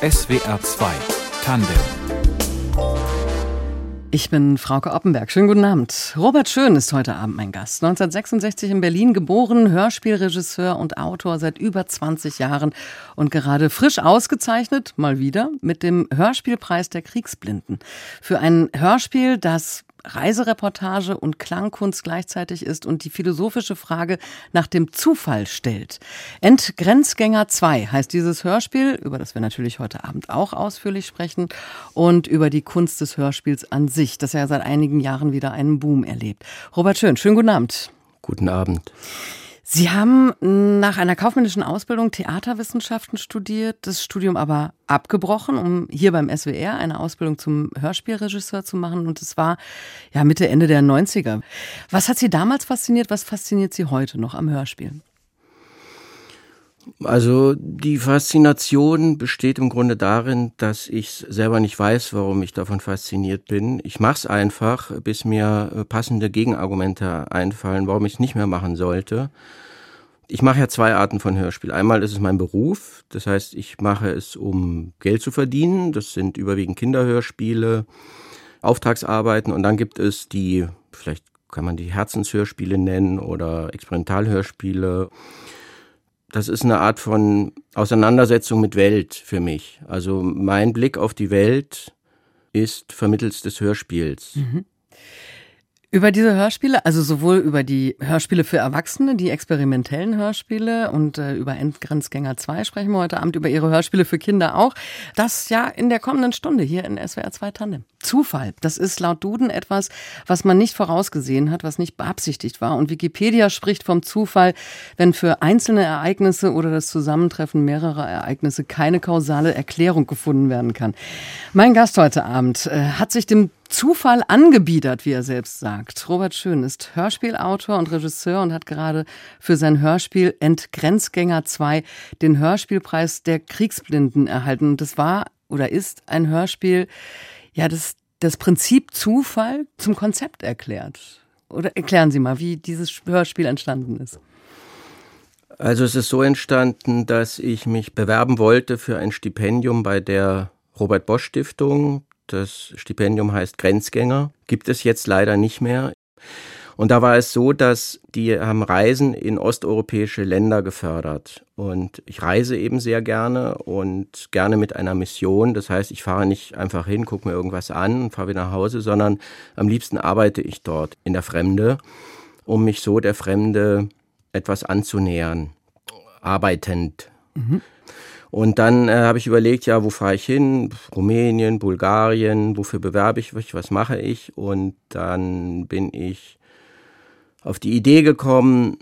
SWR 2 Tandem ich bin Frauke Oppenberg. Schönen guten Abend. Robert Schön ist heute Abend mein Gast. 1966 in Berlin geboren, Hörspielregisseur und Autor seit über 20 Jahren und gerade frisch ausgezeichnet, mal wieder, mit dem Hörspielpreis der Kriegsblinden. Für ein Hörspiel, das Reisereportage und Klangkunst gleichzeitig ist und die philosophische Frage nach dem Zufall stellt. Entgrenzgänger 2 heißt dieses Hörspiel, über das wir natürlich heute Abend auch ausführlich sprechen, und über die Kunst des Hörspiels an sich, das ja seit einigen Jahren wieder einen Boom erlebt. Robert Schön, schönen guten Abend. Guten Abend. Sie haben nach einer kaufmännischen Ausbildung Theaterwissenschaften studiert, das Studium aber abgebrochen, um hier beim SWR eine Ausbildung zum Hörspielregisseur zu machen. Und es war ja Mitte, Ende der 90er. Was hat Sie damals fasziniert? Was fasziniert Sie heute noch am Hörspiel? Also die Faszination besteht im Grunde darin, dass ich selber nicht weiß, warum ich davon fasziniert bin. Ich mache es einfach, bis mir äh, passende Gegenargumente einfallen, warum ich es nicht mehr machen sollte. Ich mache ja zwei Arten von Hörspiel. Einmal ist es mein Beruf, das heißt, ich mache es, um Geld zu verdienen. Das sind überwiegend Kinderhörspiele, Auftragsarbeiten und dann gibt es die, vielleicht kann man die Herzenshörspiele nennen oder Experimentalhörspiele das ist eine Art von Auseinandersetzung mit Welt für mich. Also mein Blick auf die Welt ist vermittels des Hörspiels. Mhm. Über diese Hörspiele, also sowohl über die Hörspiele für Erwachsene, die experimentellen Hörspiele und äh, über Endgrenzgänger 2 sprechen wir heute Abend, über Ihre Hörspiele für Kinder auch. Das ja in der kommenden Stunde hier in SWR 2 Tandem. Zufall, das ist laut Duden etwas, was man nicht vorausgesehen hat, was nicht beabsichtigt war. Und Wikipedia spricht vom Zufall, wenn für einzelne Ereignisse oder das Zusammentreffen mehrerer Ereignisse keine kausale Erklärung gefunden werden kann. Mein Gast heute Abend äh, hat sich dem Zufall angebiedert, wie er selbst sagt. Robert Schön ist Hörspielautor und Regisseur und hat gerade für sein Hörspiel Entgrenzgänger 2 den Hörspielpreis der Kriegsblinden erhalten. Und das war oder ist ein Hörspiel, ja, das das Prinzip Zufall zum Konzept erklärt. Oder erklären Sie mal, wie dieses Hörspiel entstanden ist. Also es ist so entstanden, dass ich mich bewerben wollte für ein Stipendium bei der Robert Bosch Stiftung. Das Stipendium heißt Grenzgänger, gibt es jetzt leider nicht mehr. Und da war es so, dass die haben Reisen in osteuropäische Länder gefördert. Und ich reise eben sehr gerne und gerne mit einer Mission. Das heißt, ich fahre nicht einfach hin, gucke mir irgendwas an und fahre wieder nach Hause, sondern am liebsten arbeite ich dort in der Fremde, um mich so der Fremde etwas anzunähern, arbeitend. Mhm. Und dann äh, habe ich überlegt, ja, wo fahre ich hin? Rumänien, Bulgarien, wofür bewerbe ich mich, was mache ich? Und dann bin ich auf die Idee gekommen,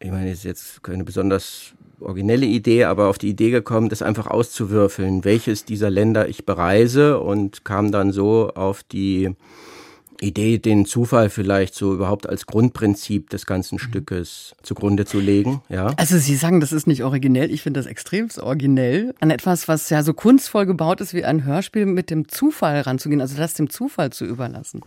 ich meine, das ist jetzt keine besonders originelle Idee, aber auf die Idee gekommen, das einfach auszuwürfeln, welches dieser Länder ich bereise und kam dann so auf die Idee, den Zufall vielleicht so überhaupt als Grundprinzip des ganzen mhm. Stückes zugrunde zu legen. Ja. Also Sie sagen, das ist nicht originell. Ich finde das extrem originell. An etwas, was ja so kunstvoll gebaut ist wie ein Hörspiel, mit dem Zufall ranzugehen, also das dem Zufall zu überlassen.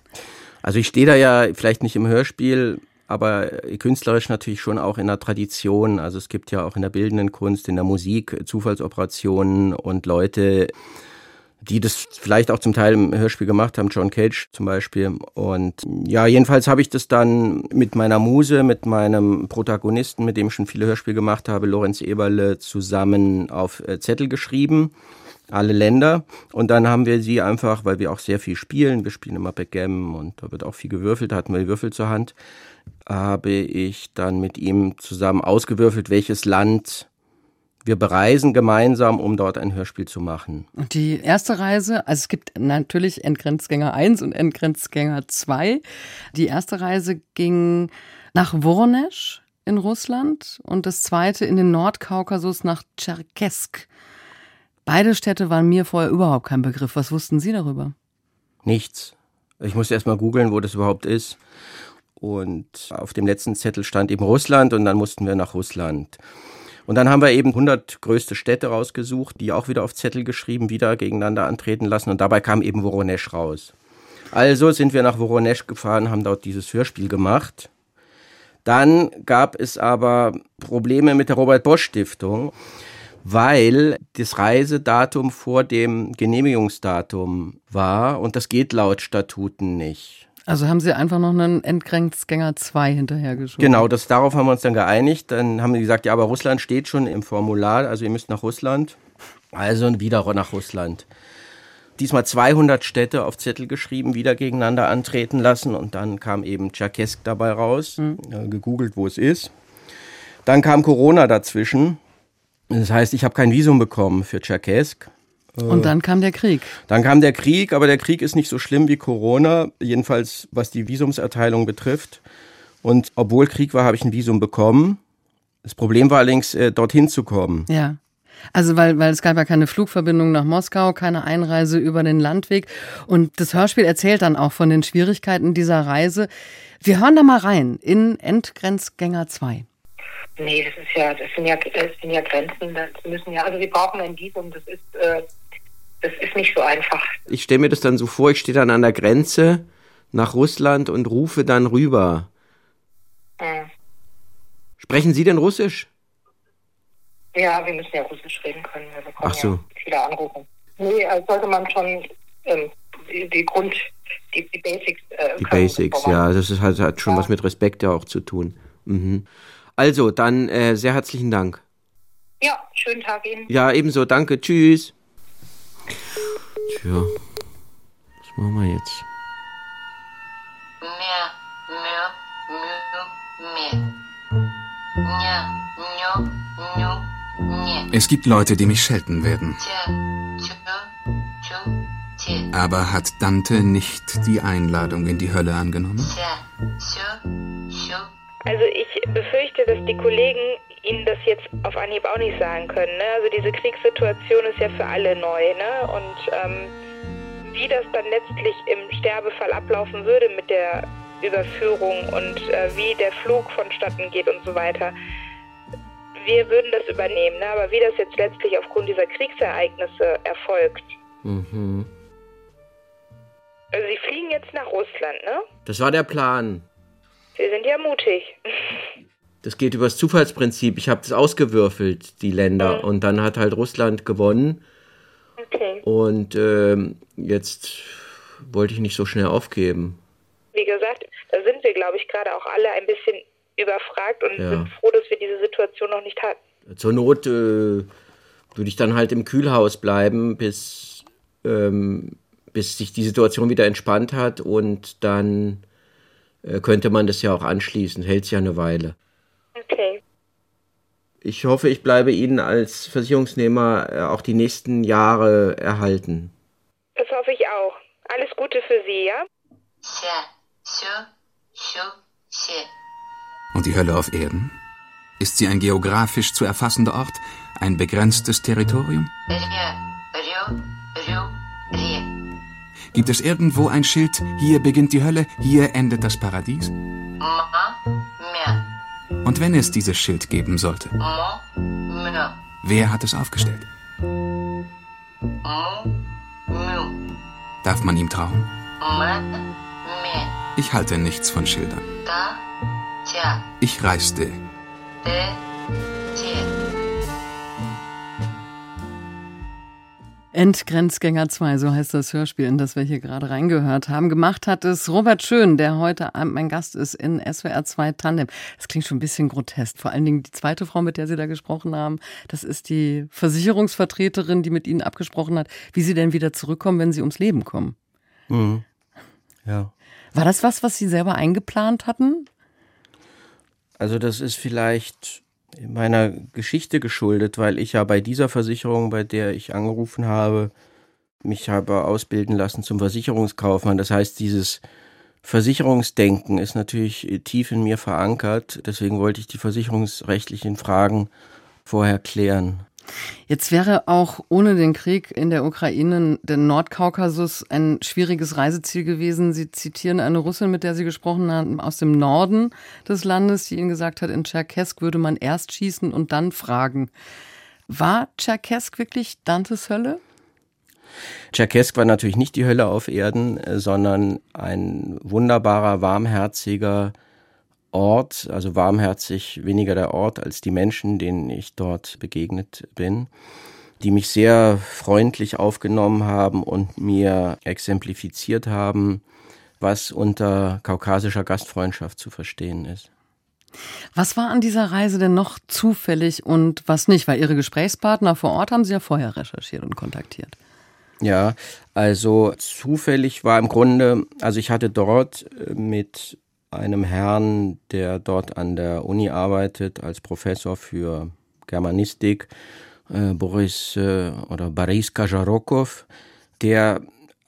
Also ich stehe da ja vielleicht nicht im Hörspiel, aber künstlerisch natürlich schon auch in der Tradition. Also es gibt ja auch in der bildenden Kunst, in der Musik Zufallsoperationen und Leute, die das vielleicht auch zum Teil im Hörspiel gemacht haben, John Cage zum Beispiel. Und ja, jedenfalls habe ich das dann mit meiner Muse, mit meinem Protagonisten, mit dem ich schon viele Hörspiele gemacht habe, Lorenz Eberle, zusammen auf äh, Zettel geschrieben. Alle Länder. Und dann haben wir sie einfach, weil wir auch sehr viel spielen, wir spielen immer Backgammon und da wird auch viel gewürfelt, da hatten wir die Würfel zur Hand, habe ich dann mit ihm zusammen ausgewürfelt, welches Land wir bereisen gemeinsam, um dort ein Hörspiel zu machen. Und die erste Reise, also es gibt natürlich Endgrenzgänger 1 und Endgrenzgänger 2. Die erste Reise ging nach Voronezh in Russland und das zweite in den Nordkaukasus nach Tscherkesk. Beide Städte waren mir vorher überhaupt kein Begriff. Was wussten Sie darüber? Nichts. Ich musste erst mal googeln, wo das überhaupt ist. Und auf dem letzten Zettel stand eben Russland und dann mussten wir nach Russland. Und dann haben wir eben 100 größte Städte rausgesucht, die auch wieder auf Zettel geschrieben, wieder gegeneinander antreten lassen. Und dabei kam eben Voronezh raus. Also sind wir nach Voronezh gefahren, haben dort dieses Hörspiel gemacht. Dann gab es aber Probleme mit der Robert Bosch Stiftung, weil das Reisedatum vor dem Genehmigungsdatum war und das geht laut Statuten nicht. Also haben Sie einfach noch einen Endgrenzgänger 2 hinterhergeschoben? Genau, das, darauf haben wir uns dann geeinigt. Dann haben die gesagt, ja, aber Russland steht schon im Formular, also ihr müsst nach Russland. Also wieder nach Russland. Diesmal 200 Städte auf Zettel geschrieben, wieder gegeneinander antreten lassen und dann kam eben Tscherkesk dabei raus, mhm. gegoogelt, wo es ist. Dann kam Corona dazwischen. Das heißt, ich habe kein Visum bekommen für Tscherkesk. Und dann kam der Krieg. Dann kam der Krieg, aber der Krieg ist nicht so schlimm wie Corona, jedenfalls was die Visumserteilung betrifft. Und obwohl Krieg war, habe ich ein Visum bekommen. Das Problem war allerdings, äh, dorthin zu kommen. Ja. Also weil, weil es gab ja keine Flugverbindung nach Moskau, keine Einreise über den Landweg. Und das Hörspiel erzählt dann auch von den Schwierigkeiten dieser Reise. Wir hören da mal rein in Endgrenzgänger 2. Nee, das ist ja, das sind ja, das sind ja Grenzen, das müssen ja, also wir brauchen ein Visum, das ist, äh, das ist nicht so einfach. Ich stelle mir das dann so vor, ich stehe dann an der Grenze nach Russland und rufe dann rüber. Mhm. Sprechen Sie denn Russisch? Ja, wir müssen ja Russisch reden können. Wir Ach so. ja viele Anrufe. Nee, also sollte man schon ähm, die, die, Grund, die, die Basics. Äh, die Basics, ja, das ist, hat, hat schon ja. was mit Respekt ja auch zu tun. Mhm. Also, dann äh, sehr herzlichen Dank. Ja, schönen Tag Ihnen. Ja, ebenso, danke, tschüss. Tja, was machen wir jetzt? Es gibt Leute, die mich schelten werden. Aber hat Dante nicht die Einladung in die Hölle angenommen? Also ich befürchte, dass die Kollegen Ihnen das jetzt auf Anhieb auch nicht sagen können. Ne? Also diese Kriegssituation ist ja für alle neu. Ne? Und ähm, wie das dann letztlich im Sterbefall ablaufen würde mit der Überführung und äh, wie der Flug vonstatten geht und so weiter, wir würden das übernehmen, ne? aber wie das jetzt letztlich aufgrund dieser Kriegsereignisse erfolgt. Mhm. Also Sie fliegen jetzt nach Russland, ne? Das war der Plan. Sie sind ja mutig. Das geht über das Zufallsprinzip. Ich habe das ausgewürfelt, die Länder. Mhm. Und dann hat halt Russland gewonnen. Okay. Und ähm, jetzt wollte ich nicht so schnell aufgeben. Wie gesagt, da sind wir, glaube ich, gerade auch alle ein bisschen überfragt und ja. sind froh, dass wir diese Situation noch nicht hatten. Zur Not äh, würde ich dann halt im Kühlhaus bleiben, bis, ähm, bis sich die Situation wieder entspannt hat und dann äh, könnte man das ja auch anschließen. Hält es ja eine Weile. Ich hoffe, ich bleibe Ihnen als Versicherungsnehmer äh, auch die nächsten Jahre erhalten. Das hoffe ich auch. Alles Gute für Sie, ja? Und die Hölle auf Erden? Ist sie ein geografisch zu erfassender Ort, ein begrenztes Territorium? Gibt es irgendwo ein Schild, hier beginnt die Hölle, hier endet das Paradies? Und wenn es dieses Schild geben sollte, wer hat es aufgestellt? Darf man ihm trauen? Ich halte nichts von Schildern. Ich reiste. Endgrenzgänger 2, so heißt das Hörspiel, in das wir hier gerade reingehört haben. Gemacht hat es Robert Schön, der heute Abend mein Gast ist in SWR 2 Tandem. Das klingt schon ein bisschen grotesk. Vor allen Dingen die zweite Frau, mit der Sie da gesprochen haben, das ist die Versicherungsvertreterin, die mit Ihnen abgesprochen hat, wie Sie denn wieder zurückkommen, wenn Sie ums Leben kommen. Mhm. Ja. War das was, was Sie selber eingeplant hatten? Also das ist vielleicht meiner Geschichte geschuldet, weil ich ja bei dieser Versicherung, bei der ich angerufen habe, mich habe ausbilden lassen zum Versicherungskaufmann. Das heißt, dieses Versicherungsdenken ist natürlich tief in mir verankert. Deswegen wollte ich die versicherungsrechtlichen Fragen vorher klären. Jetzt wäre auch ohne den Krieg in der Ukraine der Nordkaukasus ein schwieriges Reiseziel gewesen. Sie zitieren eine Russin, mit der Sie gesprochen haben, aus dem Norden des Landes, die Ihnen gesagt hat, in Tscherkesk würde man erst schießen und dann fragen. War Tscherkesk wirklich Dantes Hölle? Tscherkesk war natürlich nicht die Hölle auf Erden, sondern ein wunderbarer, warmherziger, Ort, also warmherzig weniger der Ort als die Menschen, denen ich dort begegnet bin, die mich sehr freundlich aufgenommen haben und mir exemplifiziert haben, was unter kaukasischer Gastfreundschaft zu verstehen ist. Was war an dieser Reise denn noch zufällig und was nicht? Weil Ihre Gesprächspartner vor Ort haben Sie ja vorher recherchiert und kontaktiert. Ja, also zufällig war im Grunde, also ich hatte dort mit einem Herrn, der dort an der Uni arbeitet als Professor für Germanistik, äh, Boris äh, oder Boris Kajarokov, der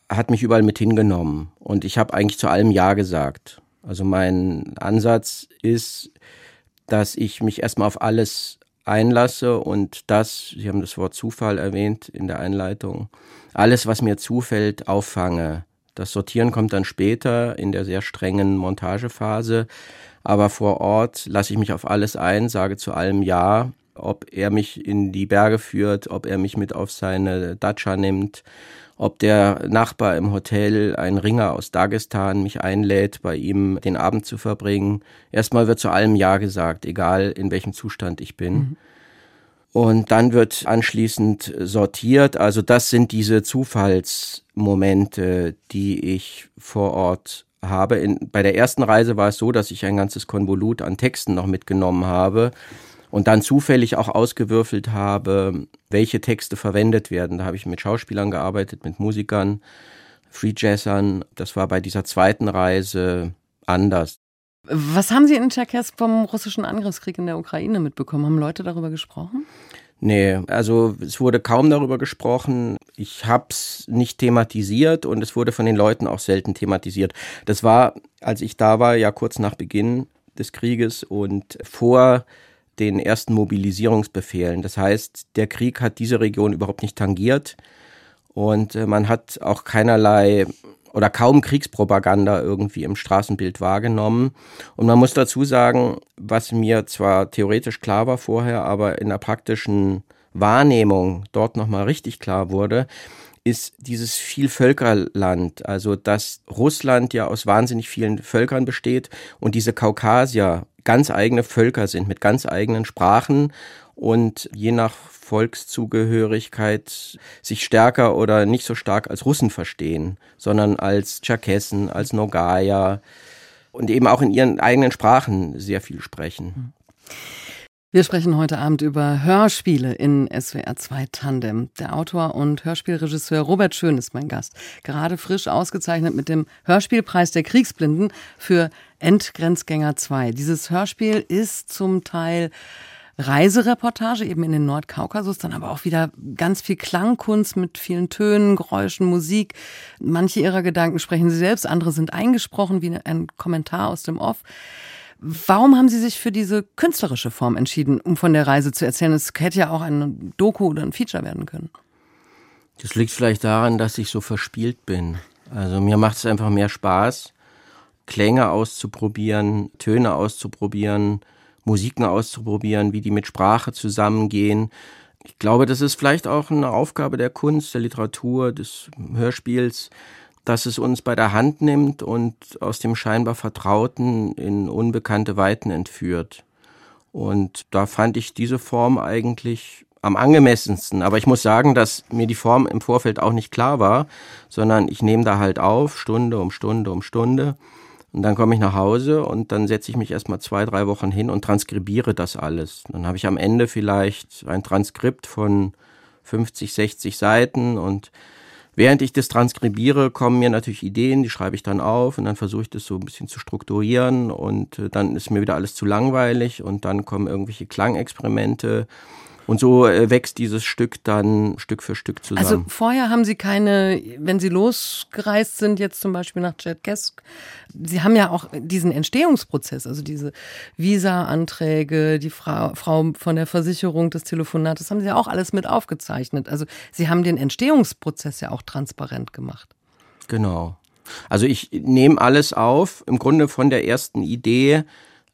hat mich überall mit hingenommen und ich habe eigentlich zu allem Ja gesagt. Also mein Ansatz ist, dass ich mich erstmal auf alles einlasse und das, Sie haben das Wort Zufall erwähnt in der Einleitung, alles, was mir zufällt, auffange. Das Sortieren kommt dann später in der sehr strengen Montagephase, aber vor Ort lasse ich mich auf alles ein, sage zu allem Ja, ob er mich in die Berge führt, ob er mich mit auf seine Datscha nimmt, ob der Nachbar im Hotel, ein Ringer aus Dagestan, mich einlädt, bei ihm den Abend zu verbringen. Erstmal wird zu allem Ja gesagt, egal in welchem Zustand ich bin. Mhm. Und dann wird anschließend sortiert. Also das sind diese Zufallsmomente, die ich vor Ort habe. In, bei der ersten Reise war es so, dass ich ein ganzes Konvolut an Texten noch mitgenommen habe und dann zufällig auch ausgewürfelt habe, welche Texte verwendet werden. Da habe ich mit Schauspielern gearbeitet, mit Musikern, Free Jazzern. Das war bei dieser zweiten Reise anders. Was haben Sie in Tscherkess vom russischen Angriffskrieg in der Ukraine mitbekommen? Haben Leute darüber gesprochen? Nee, also es wurde kaum darüber gesprochen. Ich habe es nicht thematisiert und es wurde von den Leuten auch selten thematisiert. Das war, als ich da war, ja kurz nach Beginn des Krieges und vor den ersten Mobilisierungsbefehlen. Das heißt, der Krieg hat diese Region überhaupt nicht tangiert und äh, man hat auch keinerlei oder kaum Kriegspropaganda irgendwie im Straßenbild wahrgenommen. Und man muss dazu sagen, was mir zwar theoretisch klar war vorher, aber in der praktischen Wahrnehmung dort nochmal richtig klar wurde, ist dieses Vielvölkerland, also dass Russland ja aus wahnsinnig vielen Völkern besteht und diese Kaukasier ganz eigene Völker sind mit ganz eigenen Sprachen und je nach Volkszugehörigkeit sich stärker oder nicht so stark als Russen verstehen, sondern als Tscherkessen, als Nogaya und eben auch in ihren eigenen Sprachen sehr viel sprechen. Wir sprechen heute Abend über Hörspiele in SWR 2 Tandem. Der Autor und Hörspielregisseur Robert Schön ist mein Gast. Gerade frisch ausgezeichnet mit dem Hörspielpreis der Kriegsblinden für Endgrenzgänger 2. Dieses Hörspiel ist zum Teil Reisereportage eben in den Nordkaukasus, dann aber auch wieder ganz viel Klangkunst mit vielen Tönen, Geräuschen, Musik. Manche ihrer Gedanken sprechen sie selbst, andere sind eingesprochen, wie ein Kommentar aus dem Off. Warum haben Sie sich für diese künstlerische Form entschieden, um von der Reise zu erzählen? Es hätte ja auch ein Doku oder ein Feature werden können. Das liegt vielleicht daran, dass ich so verspielt bin. Also mir macht es einfach mehr Spaß, Klänge auszuprobieren, Töne auszuprobieren, Musiken auszuprobieren, wie die mit Sprache zusammengehen. Ich glaube, das ist vielleicht auch eine Aufgabe der Kunst, der Literatur, des Hörspiels, dass es uns bei der Hand nimmt und aus dem scheinbar Vertrauten in unbekannte Weiten entführt. Und da fand ich diese Form eigentlich am angemessensten. Aber ich muss sagen, dass mir die Form im Vorfeld auch nicht klar war, sondern ich nehme da halt auf, Stunde um Stunde um Stunde. Und dann komme ich nach Hause und dann setze ich mich erstmal zwei, drei Wochen hin und transkribiere das alles. Dann habe ich am Ende vielleicht ein Transkript von 50, 60 Seiten und Während ich das transkribiere, kommen mir natürlich Ideen, die schreibe ich dann auf und dann versuche ich das so ein bisschen zu strukturieren und äh, dann ist mir wieder alles zu langweilig und dann kommen irgendwelche Klangexperimente und so äh, wächst dieses Stück dann Stück für Stück zusammen. Also vorher haben Sie keine, wenn Sie losgereist sind, jetzt zum Beispiel nach Cherkesk, Sie haben ja auch diesen Entstehungsprozess, also diese Visa-Anträge, die Frau, Frau von der Versicherung, des Telefonates, haben Sie ja auch alles mit aufgezeichnet. Also Sie haben den Entstehungsprozess ja auch transparent gemacht. Genau. Also ich nehme alles auf, im Grunde von der ersten Idee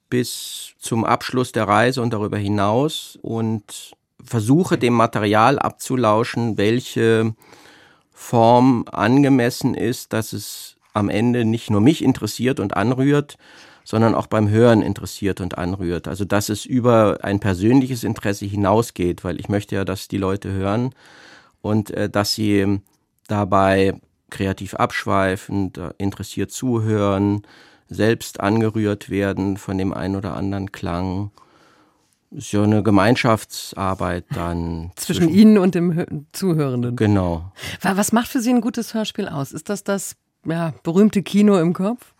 bis zum Abschluss der Reise und darüber hinaus und versuche dem Material abzulauschen, welche Form angemessen ist, dass es am Ende nicht nur mich interessiert und anrührt, sondern auch beim Hören interessiert und anrührt. Also dass es über ein persönliches Interesse hinausgeht, weil ich möchte ja, dass die Leute hören und äh, dass sie dabei kreativ abschweifen, interessiert zuhören, selbst angerührt werden von dem einen oder anderen Klang. Ist ja eine Gemeinschaftsarbeit dann. Zwischen, zwischen Ihnen und dem Zuhörenden. Genau. Was macht für Sie ein gutes Hörspiel aus? Ist das das ja, berühmte Kino im Kopf?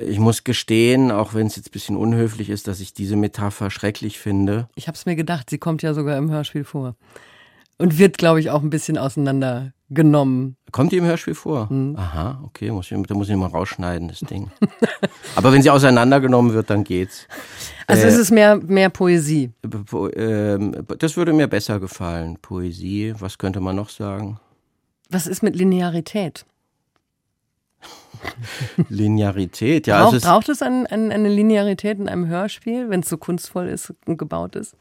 Ich muss gestehen, auch wenn es jetzt ein bisschen unhöflich ist, dass ich diese Metapher schrecklich finde. Ich habe es mir gedacht, sie kommt ja sogar im Hörspiel vor. Und wird, glaube ich, auch ein bisschen auseinandergenommen. Kommt die im Hörspiel vor? Mhm. Aha, okay, muss ich, da muss ich mal rausschneiden, das Ding. Aber wenn sie auseinandergenommen wird, dann geht's. Also äh, ist es mehr, mehr Poesie? Äh, das würde mir besser gefallen. Poesie, was könnte man noch sagen? Was ist mit Linearität? Linearität, ja. Braucht, also es braucht es ein, ein, eine Linearität in einem Hörspiel, wenn es so kunstvoll ist und gebaut ist?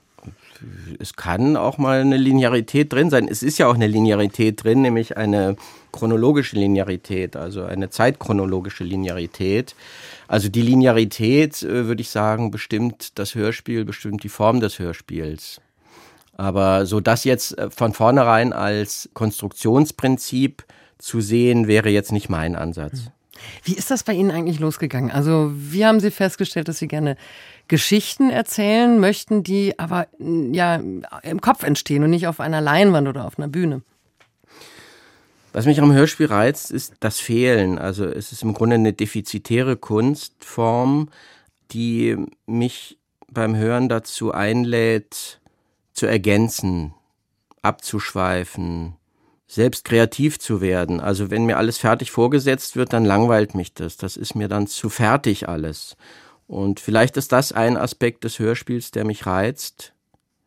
Es kann auch mal eine Linearität drin sein. Es ist ja auch eine Linearität drin, nämlich eine chronologische Linearität, also eine zeitchronologische Linearität. Also die Linearität, äh, würde ich sagen, bestimmt das Hörspiel, bestimmt die Form des Hörspiels. Aber so das jetzt äh, von vornherein als Konstruktionsprinzip zu sehen, wäre jetzt nicht mein Ansatz. Wie ist das bei Ihnen eigentlich losgegangen? Also, wie haben Sie festgestellt, dass Sie gerne Geschichten erzählen möchten, die aber ja im Kopf entstehen und nicht auf einer Leinwand oder auf einer Bühne? Was mich am Hörspiel reizt, ist das Fehlen. Also es ist im Grunde eine defizitäre Kunstform, die mich beim Hören dazu einlädt, zu ergänzen, abzuschweifen, selbst kreativ zu werden. Also wenn mir alles fertig vorgesetzt wird, dann langweilt mich das. Das ist mir dann zu fertig alles. Und vielleicht ist das ein Aspekt des Hörspiels, der mich reizt,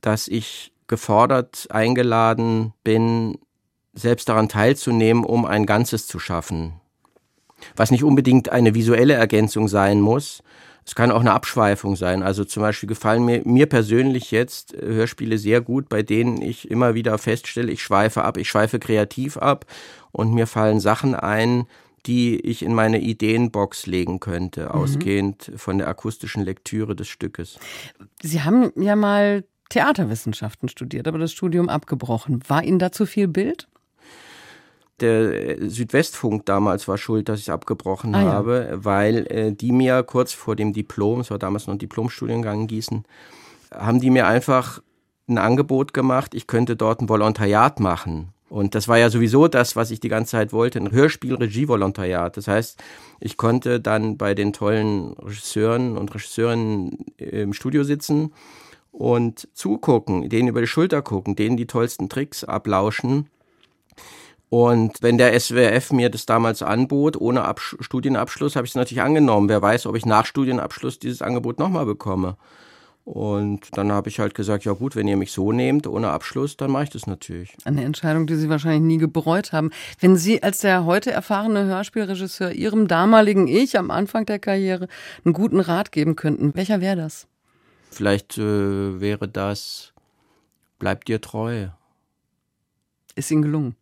dass ich gefordert, eingeladen bin, selbst daran teilzunehmen, um ein Ganzes zu schaffen. Was nicht unbedingt eine visuelle Ergänzung sein muss, es kann auch eine Abschweifung sein. Also zum Beispiel gefallen mir, mir persönlich jetzt äh, Hörspiele sehr gut, bei denen ich immer wieder feststelle, ich schweife ab, ich schweife kreativ ab und mir fallen Sachen ein, die ich in meine Ideenbox legen könnte, mhm. ausgehend von der akustischen Lektüre des Stückes. Sie haben ja mal Theaterwissenschaften studiert, aber das Studium abgebrochen. War Ihnen dazu viel Bild? der Südwestfunk damals war schuld, dass ich abgebrochen ah, habe, ja. weil äh, die mir kurz vor dem Diplom, es war damals noch ein Diplomstudiengang in Gießen, haben die mir einfach ein Angebot gemacht, ich könnte dort ein Volontariat machen. Und das war ja sowieso das, was ich die ganze Zeit wollte, ein Hörspiel-Regie-Volontariat. Das heißt, ich konnte dann bei den tollen Regisseuren und Regisseurinnen im Studio sitzen und zugucken, denen über die Schulter gucken, denen die tollsten Tricks ablauschen und wenn der SWF mir das damals anbot, ohne Absch Studienabschluss, habe ich es natürlich angenommen. Wer weiß, ob ich nach Studienabschluss dieses Angebot nochmal bekomme. Und dann habe ich halt gesagt, ja gut, wenn ihr mich so nehmt, ohne Abschluss, dann mache ich das natürlich. Eine Entscheidung, die Sie wahrscheinlich nie gebereut haben. Wenn Sie als der heute erfahrene Hörspielregisseur Ihrem damaligen Ich am Anfang der Karriere einen guten Rat geben könnten, welcher wäre das? Vielleicht äh, wäre das, bleib dir treu. Ist Ihnen gelungen?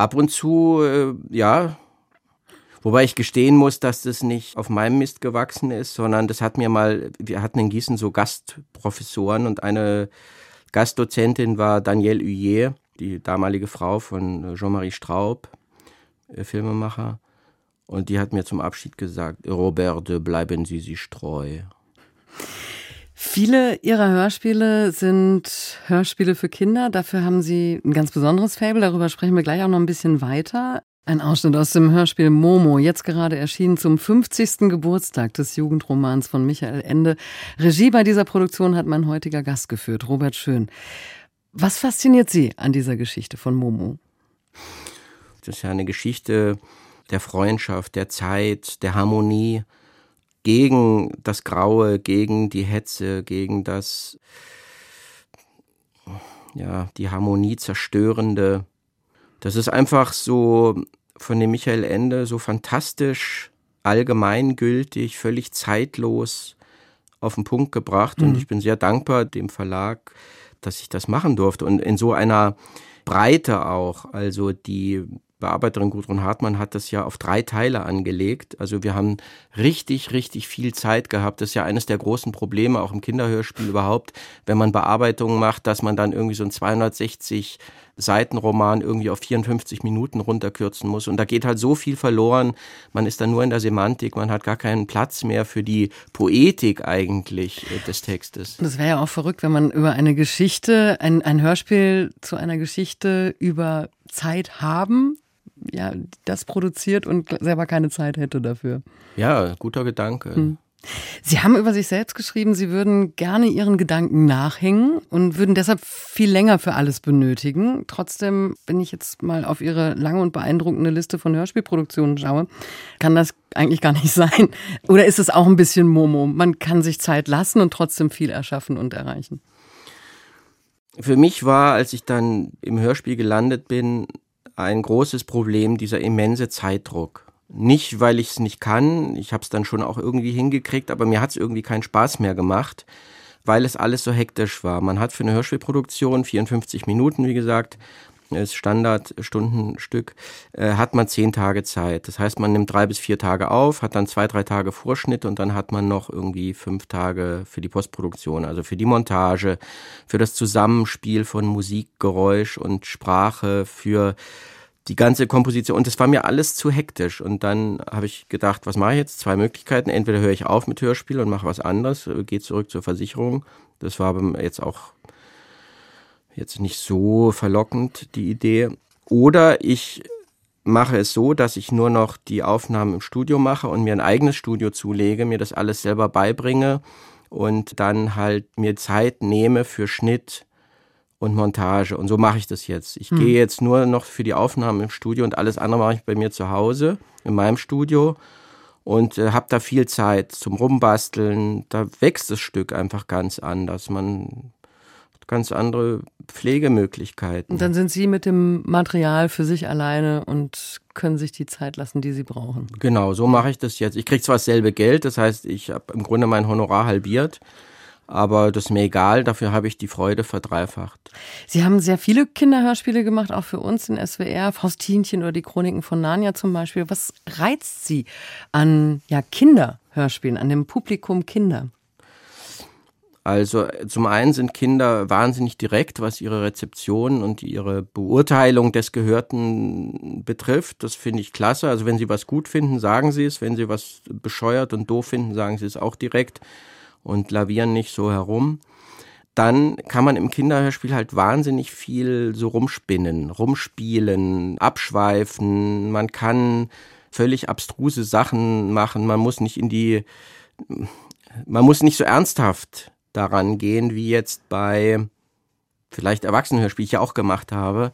ab und zu, äh, ja. Wobei ich gestehen muss, dass das nicht auf meinem Mist gewachsen ist, sondern das hat mir mal, wir hatten in Gießen so Gastprofessoren und eine Gastdozentin war Danielle Huyer, die damalige Frau von Jean-Marie Straub, äh, Filmemacher. Und die hat mir zum Abschied gesagt, Robert, bleiben Sie sich treu. Viele Ihrer Hörspiele sind Hörspiele für Kinder. Dafür haben Sie ein ganz besonderes Fable. Darüber sprechen wir gleich auch noch ein bisschen weiter. Ein Ausschnitt aus dem Hörspiel Momo, jetzt gerade erschienen zum 50. Geburtstag des Jugendromans von Michael Ende. Regie bei dieser Produktion hat mein heutiger Gast geführt, Robert Schön. Was fasziniert Sie an dieser Geschichte von Momo? Das ist ja eine Geschichte der Freundschaft, der Zeit, der Harmonie, gegen das Graue, gegen die Hetze, gegen das, ja, die Harmonie zerstörende. Das ist einfach so von dem Michael Ende so fantastisch, allgemeingültig, völlig zeitlos auf den Punkt gebracht. Mhm. Und ich bin sehr dankbar dem Verlag, dass ich das machen durfte. Und in so einer Breite auch, also die Bearbeiterin Gudrun Hartmann hat das ja auf drei Teile angelegt. Also wir haben richtig, richtig viel Zeit gehabt. Das ist ja eines der großen Probleme auch im Kinderhörspiel überhaupt, wenn man Bearbeitungen macht, dass man dann irgendwie so ein 260 Seitenroman irgendwie auf 54 Minuten runterkürzen muss. Und da geht halt so viel verloren. Man ist dann nur in der Semantik, man hat gar keinen Platz mehr für die Poetik eigentlich äh, des Textes. Das wäre ja auch verrückt, wenn man über eine Geschichte, ein, ein Hörspiel zu einer Geschichte über Zeit haben, ja, das produziert und selber keine Zeit hätte dafür. Ja, guter Gedanke. Hm. Sie haben über sich selbst geschrieben, Sie würden gerne Ihren Gedanken nachhängen und würden deshalb viel länger für alles benötigen. Trotzdem, wenn ich jetzt mal auf Ihre lange und beeindruckende Liste von Hörspielproduktionen schaue, kann das eigentlich gar nicht sein. Oder ist es auch ein bisschen Momo? Man kann sich Zeit lassen und trotzdem viel erschaffen und erreichen. Für mich war, als ich dann im Hörspiel gelandet bin, ein großes Problem dieser immense Zeitdruck. Nicht, weil ich es nicht kann, ich habe es dann schon auch irgendwie hingekriegt, aber mir hat es irgendwie keinen Spaß mehr gemacht, weil es alles so hektisch war. Man hat für eine Hörspielproduktion 54 Minuten, wie gesagt, ist Standardstundenstück, äh, hat man zehn Tage Zeit. Das heißt, man nimmt drei bis vier Tage auf, hat dann zwei, drei Tage Vorschnitt und dann hat man noch irgendwie fünf Tage für die Postproduktion, also für die Montage, für das Zusammenspiel von Musik, Geräusch und Sprache, für die ganze Komposition. Und das war mir alles zu hektisch. Und dann habe ich gedacht, was mache ich jetzt? Zwei Möglichkeiten. Entweder höre ich auf mit Hörspiel und mache was anderes, äh, gehe zurück zur Versicherung. Das war jetzt auch jetzt nicht so verlockend, die Idee. Oder ich mache es so, dass ich nur noch die Aufnahmen im Studio mache und mir ein eigenes Studio zulege, mir das alles selber beibringe und dann halt mir Zeit nehme für Schnitt, und Montage. Und so mache ich das jetzt. Ich hm. gehe jetzt nur noch für die Aufnahmen im Studio und alles andere mache ich bei mir zu Hause, in meinem Studio und äh, habe da viel Zeit zum Rumbasteln. Da wächst das Stück einfach ganz anders. Man hat ganz andere Pflegemöglichkeiten. Und dann sind Sie mit dem Material für sich alleine und können sich die Zeit lassen, die Sie brauchen. Genau, so mache ich das jetzt. Ich kriege zwar dasselbe Geld, das heißt, ich habe im Grunde mein Honorar halbiert aber das ist mir egal, dafür habe ich die Freude verdreifacht. Sie haben sehr viele Kinderhörspiele gemacht, auch für uns in SWR, Faustinchen oder die Chroniken von Narnia zum Beispiel. Was reizt Sie an ja, Kinderhörspielen, an dem Publikum Kinder? Also zum einen sind Kinder wahnsinnig direkt, was ihre Rezeption und ihre Beurteilung des Gehörten betrifft. Das finde ich klasse. Also wenn sie was gut finden, sagen sie es. Wenn sie was bescheuert und doof finden, sagen sie es auch direkt und lavieren nicht so herum. Dann kann man im Kinderhörspiel halt wahnsinnig viel so rumspinnen, rumspielen, abschweifen. Man kann völlig abstruse Sachen machen. Man muss nicht in die, man muss nicht so ernsthaft daran gehen, wie jetzt bei vielleicht Erwachsenenhörspiel, ich ja auch gemacht habe.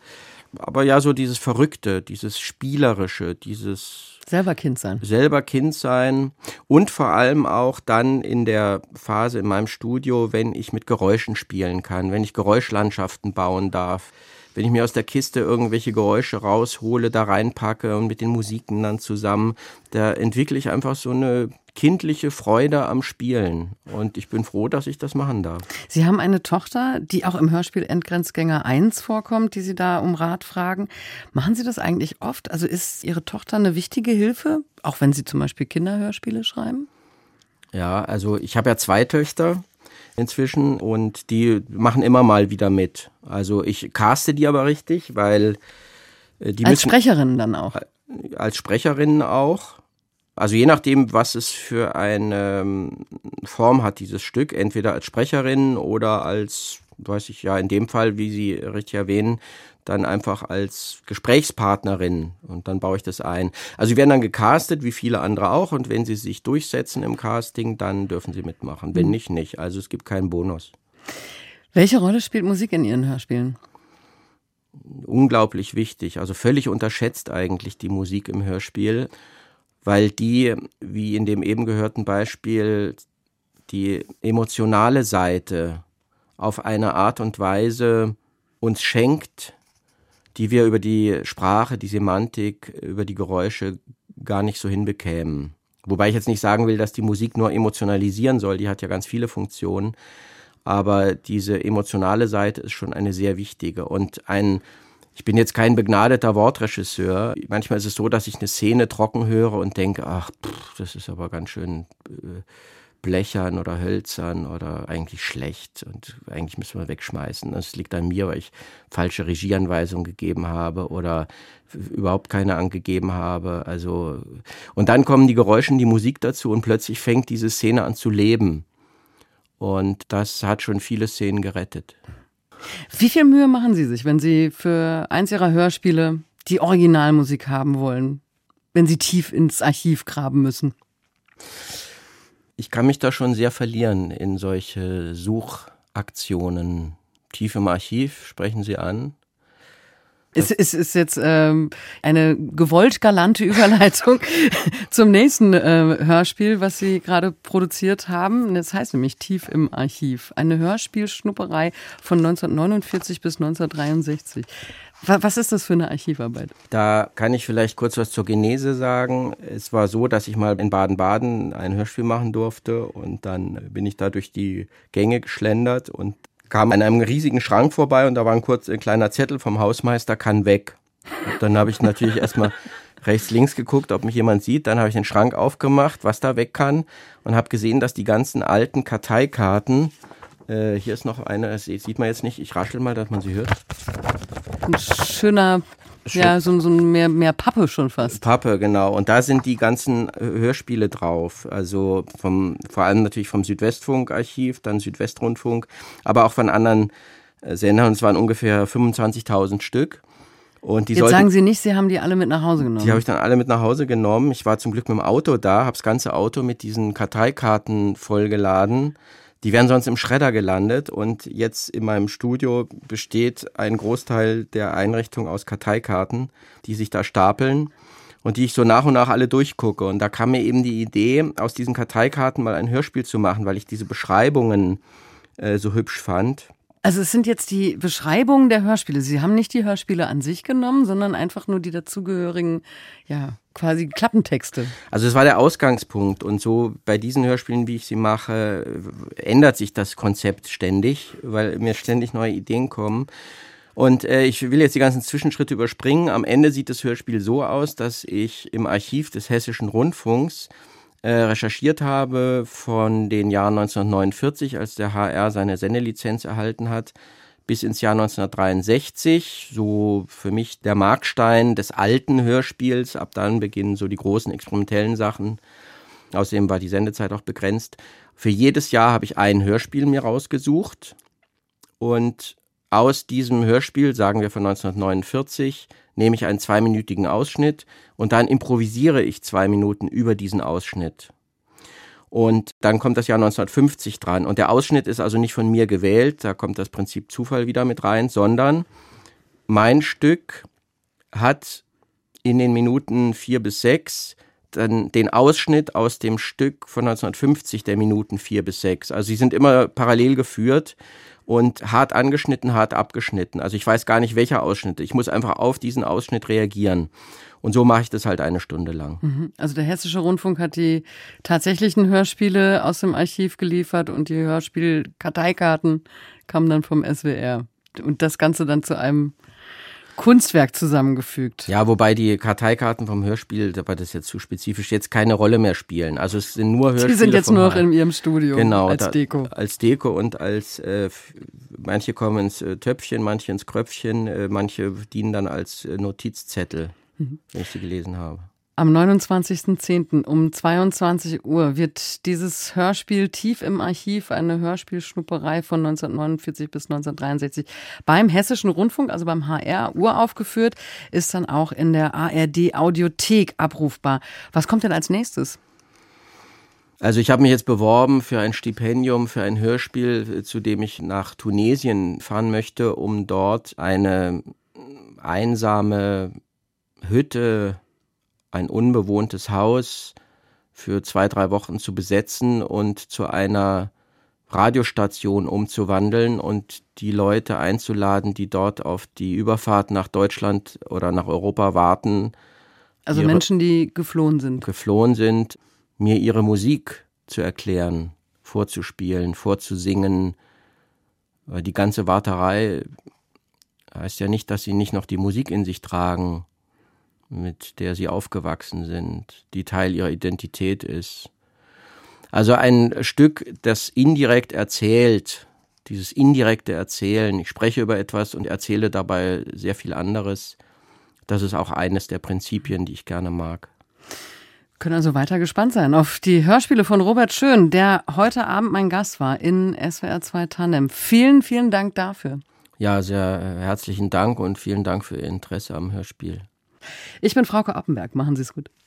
Aber ja, so dieses Verrückte, dieses Spielerische, dieses Selber Kind sein. Selber Kind sein und vor allem auch dann in der Phase in meinem Studio, wenn ich mit Geräuschen spielen kann, wenn ich Geräuschlandschaften bauen darf, wenn ich mir aus der Kiste irgendwelche Geräusche raushole, da reinpacke und mit den Musiken dann zusammen, da entwickle ich einfach so eine kindliche Freude am Spielen. Und ich bin froh, dass ich das machen darf. Sie haben eine Tochter, die auch im Hörspiel Endgrenzgänger 1 vorkommt, die Sie da um Rat fragen. Machen Sie das eigentlich oft? Also ist Ihre Tochter eine wichtige Hilfe, auch wenn Sie zum Beispiel Kinderhörspiele schreiben? Ja, also ich habe ja zwei Töchter inzwischen und die machen immer mal wieder mit. Also ich caste die aber richtig, weil äh, die als Sprecherinnen dann auch. Als Sprecherinnen auch. Also je nachdem, was es für eine ähm, Form hat, dieses Stück, entweder als Sprecherin oder als, weiß ich ja, in dem Fall, wie Sie richtig erwähnen, dann einfach als Gesprächspartnerin und dann baue ich das ein. Also sie werden dann gecastet, wie viele andere auch, und wenn sie sich durchsetzen im Casting, dann dürfen sie mitmachen. Wenn mhm. nicht, nicht. Also es gibt keinen Bonus. Welche Rolle spielt Musik in Ihren Hörspielen? Unglaublich wichtig, also völlig unterschätzt eigentlich die Musik im Hörspiel weil die, wie in dem eben gehörten Beispiel, die emotionale Seite auf eine Art und Weise uns schenkt, die wir über die Sprache, die Semantik, über die Geräusche gar nicht so hinbekämen. Wobei ich jetzt nicht sagen will, dass die Musik nur emotionalisieren soll, die hat ja ganz viele Funktionen, aber diese emotionale Seite ist schon eine sehr wichtige und ein Ich bin jetzt kein begnadeter Wortregisseur. Manchmal ist es so, dass ich eine Szene trocken höre und denke, ach, pff, das ist aber ganz schön äh, blechern oder hölzern oder eigentlich schlecht und eigentlich müssen wir wegschmeißen. Das liegt an mir, weil ich falsche Regieanweisungen gegeben habe oder überhaupt keine angegeben habe. Also und dann kommen die Geräusche und die Musik dazu und plötzlich fängt diese Szene an zu leben. Und das hat schon viele Szenen gerettet. Wie viel Mühe machen Sie sich, wenn Sie für eins Ihrer Hörspiele die Originalmusik haben wollen, wenn Sie tief ins Archiv graben müssen? ich kann mich da schon sehr verlieren in solche Suchaktionen. Tief im Archiv sprechen Sie an. Es ist, ist jetzt ähm, eine gewollt galante Überleitung zum nächsten äh, Hörspiel, was Sie gerade produziert haben. Das heißt nämlich Tief im Archiv. Eine Hörspielschnupperei von 1949 bis 1963. Was ist das für eine Archivarbeit? Da kann ich vielleicht kurz was zur Genese sagen. Es war so, dass ich mal in Baden-Baden ein Hörspiel machen durfte und dann bin ich da durch die Gänge geschlendert und kam an einem riesigen Schrank vorbei und da war ein kurz ein kleiner Zettel vom Hausmeister, kann weg. Und dann habe ich natürlich erstmal rechts, links geguckt, ob mich jemand sieht. Dann habe ich den Schrank aufgemacht, was da weg kann und habe gesehen, dass die ganzen alten Karteikarten äh, hier ist noch eine, das sieht man jetzt nicht. Ich raschel mal, dass man sie hört. Ein schöner, Schön. Ja, so, so mehr, mehr Pappe schon fast. Pappe, genau. Und da sind die ganzen Hörspiele drauf. Also vom, vor allem natürlich vom Südwestfunk-Archiv, dann Südwestrundfunk, aber auch von anderen äh, Sendern. Und es waren ungefähr 25.000 Stück. Und die Jetzt sollten, sagen Sie nicht, Sie haben die alle mit nach Hause genommen. Die habe ich dann alle mit nach Hause genommen. Ich war zum Glück mit dem Auto da, habe das ganze Auto mit diesen Karteikarten vollgeladen. Die wären sonst im Schredder gelandet und jetzt in meinem Studio besteht ein Großteil der Einrichtung aus Karteikarten, die sich da stapeln und die ich so nach und nach alle durchgucke. Und da kam mir eben die Idee, aus diesen Karteikarten mal ein Hörspiel zu machen, weil ich diese Beschreibungen äh, so hübsch fand. Also es sind jetzt die Beschreibungen der Hörspiele. Sie haben nicht die Hörspiele an sich genommen, sondern einfach nur die dazugehörigen, ja, quasi Klappentexte. Also es war der Ausgangspunkt und so bei diesen Hörspielen, wie ich sie mache, ändert sich das Konzept ständig, weil mir ständig neue Ideen kommen. Und äh, ich will jetzt die ganzen Zwischenschritte überspringen. Am Ende sieht das Hörspiel so aus, dass ich im Archiv des Hessischen Rundfunks äh, recherchiert habe von den Jahren 1949, als der HR seine Sendelizenz erhalten hat, bis ins Jahr 1963, so für mich der Markstein des alten Hörspiels. Ab dann beginnen so die großen experimentellen Sachen. Außerdem war die Sendezeit auch begrenzt. Für jedes Jahr habe ich ein Hörspiel mir rausgesucht und aus diesem Hörspiel, sagen wir von 1949, nehme ich einen zweiminütigen Ausschnitt und dann improvisiere ich zwei Minuten über diesen Ausschnitt. Und dann kommt das Jahr 1950 dran. Und der Ausschnitt ist also nicht von mir gewählt, da kommt das Prinzip Zufall wieder mit rein, sondern mein Stück hat in den Minuten vier bis sechs dann den Ausschnitt aus dem Stück von 1950 der Minuten vier bis sechs. Also sie sind immer parallel geführt und hart angeschnitten, hart abgeschnitten. Also ich weiß gar nicht, welcher Ausschnitt. Ich muss einfach auf diesen Ausschnitt reagieren. Und so mache ich das halt eine Stunde lang. Mhm. Also der Hessische Rundfunk hat die tatsächlichen Hörspiele aus dem Archiv geliefert und die Hörspiel-Karteikarten kamen dann vom SWR. Und das Ganze dann zu einem Kunstwerk zusammengefügt. Ja, wobei die Karteikarten vom Hörspiel, aber das ist jetzt zu spezifisch, jetzt keine Rolle mehr spielen. Also es sind nur Hörspiele. Die sind jetzt nur noch in ihrem Studio genau, als Deko. Da, als Deko und als äh, manche kommen ins äh, Töpfchen, manche ins Kröpfchen, äh, manche dienen dann als äh, Notizzettel. Wenn ich sie gelesen habe. Am 29.10. um 22 Uhr wird dieses Hörspiel tief im Archiv, eine Hörspielschnupperei von 1949 bis 1963 beim Hessischen Rundfunk, also beim HR, uraufgeführt, ist dann auch in der ARD Audiothek abrufbar. Was kommt denn als nächstes? Also ich habe mich jetzt beworben für ein Stipendium, für ein Hörspiel, zu dem ich nach Tunesien fahren möchte, um dort eine einsame Hütte ein unbewohntes Haus für zwei, drei Wochen zu besetzen und zu einer Radiostation umzuwandeln und die Leute einzuladen, die dort auf die Überfahrt nach Deutschland oder nach Europa warten. Also Menschen, die geflohen sind. Geflohen sind, mir ihre Musik zu erklären, vorzuspielen, vorzusingen. Die ganze Warterei Heißt ja nicht, dass sie nicht noch die Musik in sich tragen, mit der sie aufgewachsen sind, die Teil ihrer Identität ist. Also ein Stück, das indirekt erzählt, dieses indirekte Erzählen. Ich spreche über etwas und erzähle dabei sehr viel anderes. Das ist auch eines der Prinzipien, die ich gerne mag. Können also weiter gespannt sein auf die Hörspiele von Robert Schön, der heute Abend mein Gast war in SWR 2 Tandem. Vielen, vielen Dank dafür. Ja, sehr herzlichen Dank und vielen Dank für Ihr Interesse am Hörspiel. Ich bin Frauke Appenberg. Machen Sie es gut.